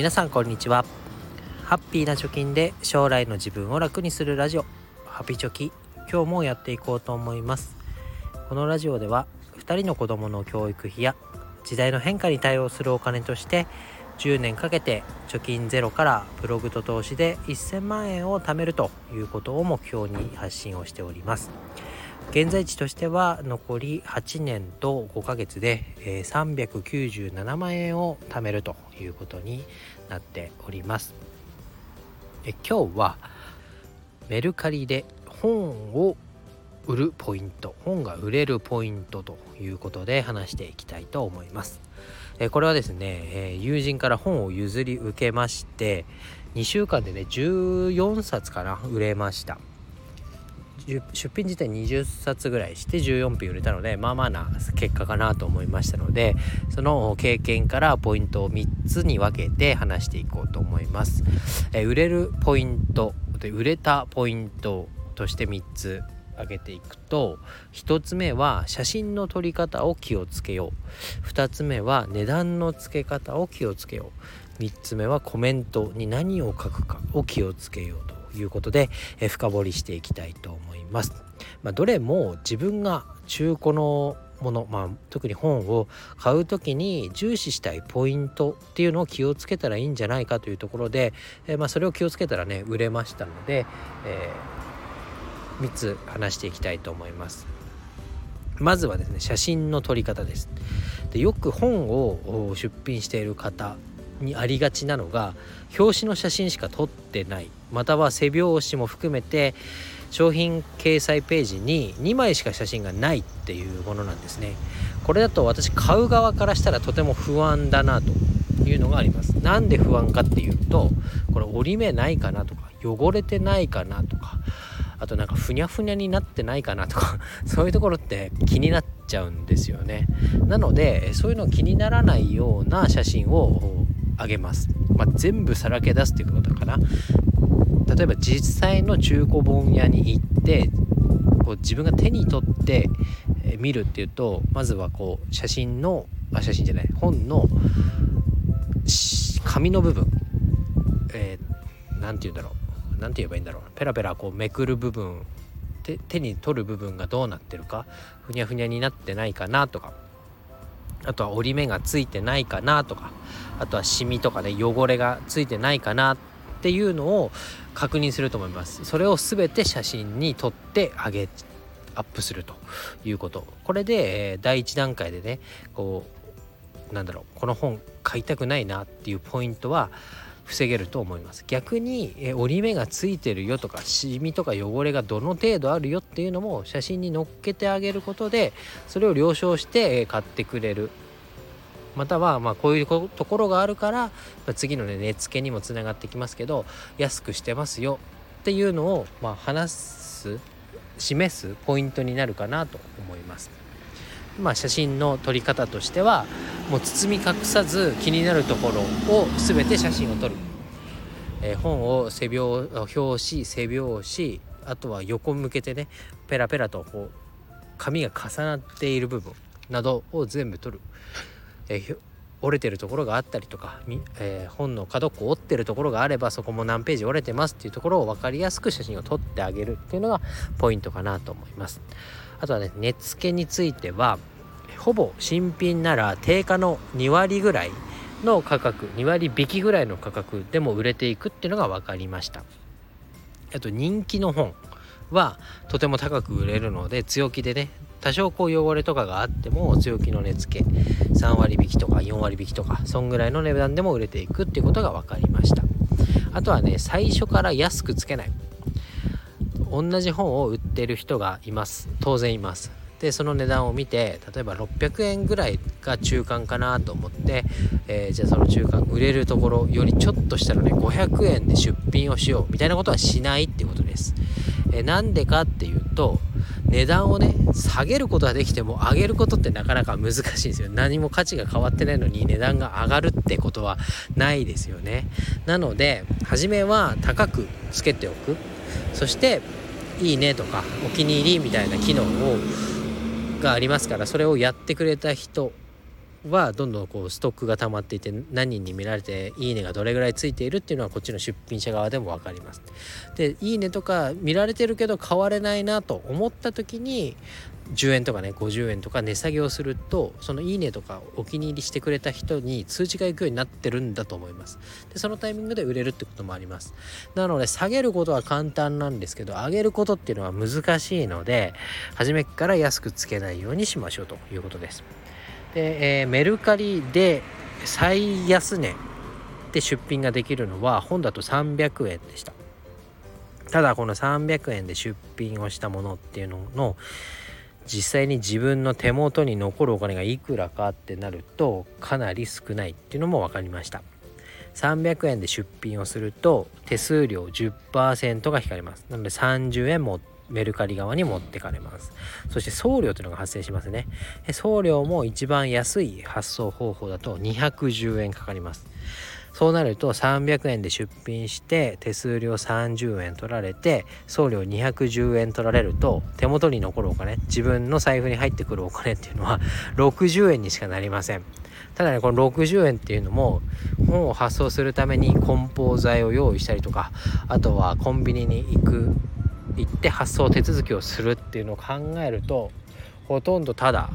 皆さんこんにちは。ハッピーな貯金で将来の自分を楽にするラジオ。ハピチョキ今日もやっていこうと思います。このラジオでは2人の子供の教育費や時代の変化に対応するお金として10年かけて貯金ゼロからブログと投資で1000万円を貯めるということを目標に発信をしております。現在地としては残り8年と5ヶ月で、え397万円を貯めるということになっております。え今日はメルカリで本を売るポイント本が売れるポイントということで話していきたいと思います。えこれはですね、え友人から本を譲り受けまして2週間でね14冊かな売れました。出品自体20冊ぐらいして14品売れたのでまあまあな結果かなと思いましたのでその経験からポイントを3つに分けて話していこうと思います。え売れるポイントで売れたポイントとして3つ挙げていくと1つ目は写真の撮り方を気をつけよう。2つ目は値段の付け方を気をつけよう。3つ目はコメントに何を書くかを気をつけようと。いうことで、え深掘りしていきたいと思います。まあ、どれも自分が中古のもの、まあ、特に本を買う時に重視したいポイントっていうのを気をつけたらいいんじゃないかというところで、えー、まあ、それを気をつけたらね売れましたので、えー、3つ話していきたいと思います。まずはですね写真の撮り方ですでよく本を出品している方にありがちなのが表紙の写真しか撮ってない。または背表紙も含めて商品掲載ページに2枚しか写真がないっていうものなんですね。これだと私買う側からしたらとても不安だなというのがあります。なんで不安かっていうとこれ折り目ないかなとか汚れてないかなとかあとなんかふにゃふにゃになってないかなとか そういうところって気になっちゃうんですよね。なのでそういうの気にならないような写真をあげます、まあ、全部さらけ出すっていうことかな例えば実際の中古本屋に行ってこう自分が手に取って見るっていうとまずはこう写真のあ写真じゃない本の紙の部分何、えー、て言うんだろう何て言えばいいんだろうペラペラこうめくる部分手に取る部分がどうなってるかふにゃふにゃになってないかなとかあとは折り目がついてないかなとかあとはシミとかね汚れがついてないかなっていうのを確認すると思います。それを全て写真に撮ってあげアップするということ。これで、え、第1段階でねこうなんだろうこの本買いたくないなっていうポイントは防げると思います逆に、え折り目がついてるよとかシミとか汚れがどの程度あるよっていうのも写真に載っけてあげることでそれを了承して、え買ってくれるまたはまこういうところがあるから次のね値付けにもつながってきますけど安くしてますよっていうのをま話す示すポイントになるかなと思います。まあ、写真の撮り方としてはもう包み隠さず気になるところを全て写真を撮る、えー、本を背表紙背表紙あとは横向けてねペラペラとこう紙が重なっている部分などを全部撮る、えー、折れてるところがあったりとか、えー、本の角っこ折ってるところがあればそこも何ページ折れてますっていうところを分かりやすく写真を撮ってあげるっていうのがポイントかなと思います。あとはね値付けについてはほぼ新品なら定価の2割ぐらいの価格2割引きぐらいの価格でも売れていくっていうのが分かりました。あと人気の本はとても高く売れるので強気でね多少こう汚れとかがあっても強気の値付け3割引きとか4割引きとかそんぐらいの値段でも売れていくっていうことが分かりました。あとはね最初から安くつけない。同じ本を売ってる人がいます。当然います。でその値段を見て例えば600円ぐらいが中間かなと思って、えー、じゃあその中間売れるところよりちょっとしたらね500円で出品をしようみたいなことはしないっていうことです。えー、なんでかっていうと値段をね下げることはできても上げることってなかなか難しいんですよ。何も価値が変わってないのに値段が上がるってことはないですよね。なので初めは高くつけておく。そしていいねとかお気に入りみたいな機能をがありますからそれをやってくれた人はどんどんこうストックが溜まっていて何人に見られていいねがどれぐらいついているっていうのはこっちの出品者側でも分かります。でいいねとか見られてるけど買われないなと思った時に10円とかね50円とか値下げをするとそのいいねとかお気に入りしてくれた人に通知が行くようになってるんだと思います。でそのタイミングで売れるってこともあります。なので下げることは簡単なんですけど上げることっていうのは難しいので初めから安くつけないようにしましょうということです。で、えー、メルカリで最安値で出品ができるのは本だと300円でした。ただこの300円で出品をしたものっていうのの実際に自分の手元に残るお金がいくらかってなるとかなり少ないっていうのも分かりました。300円で出品をすると手数料10%が引かれます。なので30円もメルカリ側に持ってかれます。そして送料というのが発生しますね。送料も一番安い発送方法だと210円かかります。そうなると300円で出品して手数料30円取られて送料210円取られると手元に残るお金自分の財布に入ってくるお金っていうのは 60円にしかなりません。ただねこの60円っていうのも本を発送するために梱包材を用意したりとかあとはコンビニに行く行って発送手続きをするっていうのを考えるとほとんどただ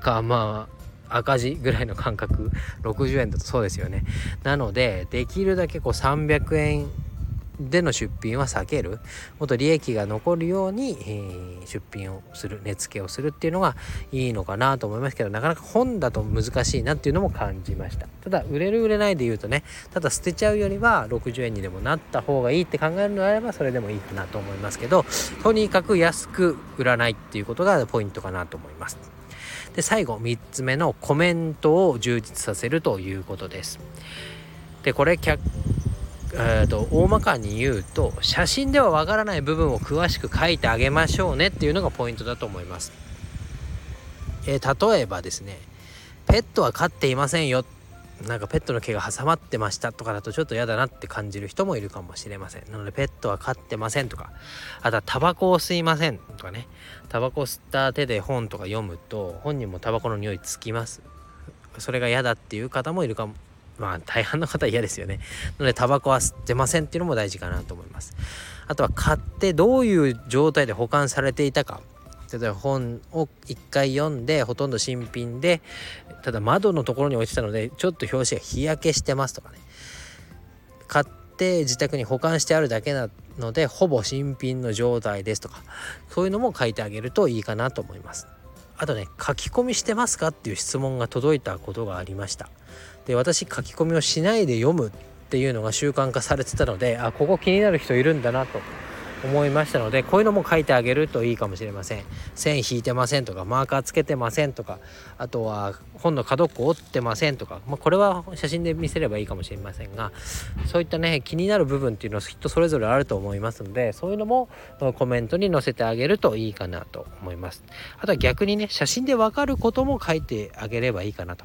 がまあ赤字ぐらいの感覚。60円だとそうですよね。なのでできるだけこう300円での出品は避ける。もっと利益が残るように、えー、出品をする。値付けをするっていうのがいいのかなと思いますけどなかなか本だと難しいなっていうのも感じました。ただ売れる売れないで言うとねただ捨てちゃうよりは60円にでもなった方がいいって考えるのであればそれでもいいかなと思いますけどとにかく安く売らないっていうことがポイントかなと思います。で最後3つ目のコメントを充実させるということですでこれえーと、大まかに言うと写真ではわからない部分を詳しく書いてあげましょうねっていうのがポイントだと思います。えー、例えばですねペットは飼っていませんよなんかペットの毛が挟まってましたとかだとちょっと嫌だなって感じる人もいるかもしれませんなのでペットは飼ってませんとかあとはタバコを吸いませんとかねタバコ吸った手で本とか読むと本人もタバコの匂いつきますそれが嫌だっていう方もいるかもまあ大半の方嫌ですよね。なのでタバコは吸ってませんっていうのも大事かなと思います。あとは買ってどういう状態で保管されていたか。例えば本を一回読んでほとんど新品でただ窓のところに置いてたのでちょっと表紙が日焼けしてますとかね。買って自宅に保管してあるだけなのでほぼ新品の状態ですとかそういうのも書いてあげるといいかなと思います。あとね書き込みしてますかっていう質問が届いたことがありました。で私書き込みをしないで読むっていうのが習慣化されてたのであここ気になる人いるんだなと。思いましたのでこういうのも書いてあげるといいかもしれません。線引いてませんとかマーカーつけてませんとかあとは本の角っこ折ってませんとか、まあ、これは写真で見せればいいかもしれませんがそういったね気になる部分っていうのはきっとそれぞれあると思いますのでそういうのもコメントに載せてあげるといいかなと思います。あとは逆にね写真でわかることも書いてあげればいいかなと。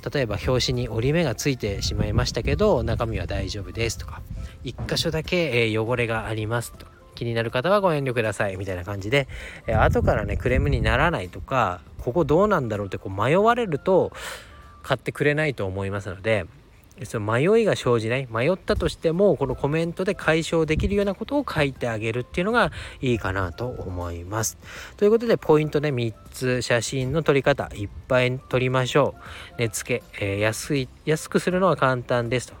例えば表紙に折り目がついてしまいましたけど中身は大丈夫ですとか1箇所だけ、え汚れがありますと。気になる方はご遠慮ください。みたいな感じで、え後からねクレームにならないとかここどうなんだろうってこう迷われると買ってくれないと思いますのでその迷いが生じない迷ったとしてもこのコメントで解消できるようなことを書いてあげるっていうのがいいかなと思います。ということでポイントね3つ写真の撮り方いっぱい撮りましょう。値付け、えー、安い安くするのは簡単ですと。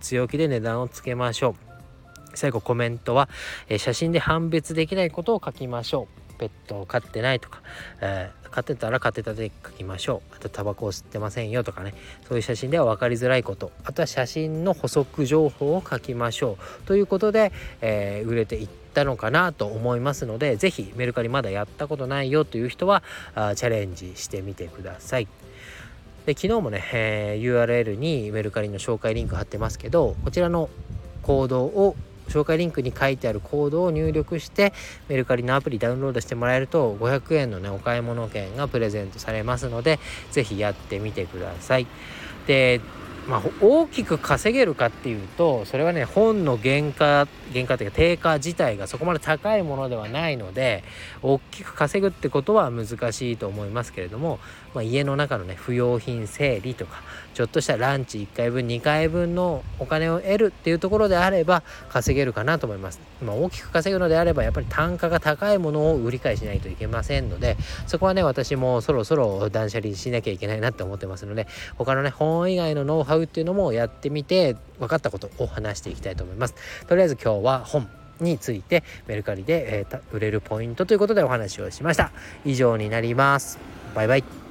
強気で値段をつけましょう。最後コメントは、えー、写真で判別できないことを書きましょう。ペットを飼ってないとか、えー、飼ってたら飼ってたで書きましょう。あとタバコを吸ってませんよとかね。そういう写真では分かりづらいこと。あとは写真の補足情報を書きましょう。ということで、えー、売れていったのかなと思いますので是非メルカリまだやったことないよという人はあチャレンジしてみてください。で昨日もね、えー、URL にメルカリの紹介リンク貼ってますけどこちらの行動を紹介リンクに書いてあるコードを入力してメルカリのアプリダウンロードしてもらえると500円のねお買い物券がプレゼントされますので是非やってみてください。でまあ、大きく稼げるかっていうとそれはね本の原価原価というか定価自体がそこまで高いものではないので大きく稼ぐってことは難しいと思いますけれども、まあ、家の中のね不用品整理とかちょっとしたランチ1回分2回分のお金を得るっていうところであれば稼げるかなと思います。まあ、大きく稼ぐのであればやっぱり単価が高いものを売り買いしないといけませんのでそこはね私もそろそろ断捨離しなきゃいけないなって思ってますので他のね本以外のノウハウ買うっていうのもやってみて分かったことを話していきたいと思います。とりあえず今日は本についてメルカリで、えー、売れるポイントということでお話をしました。以上になります。バイバイ。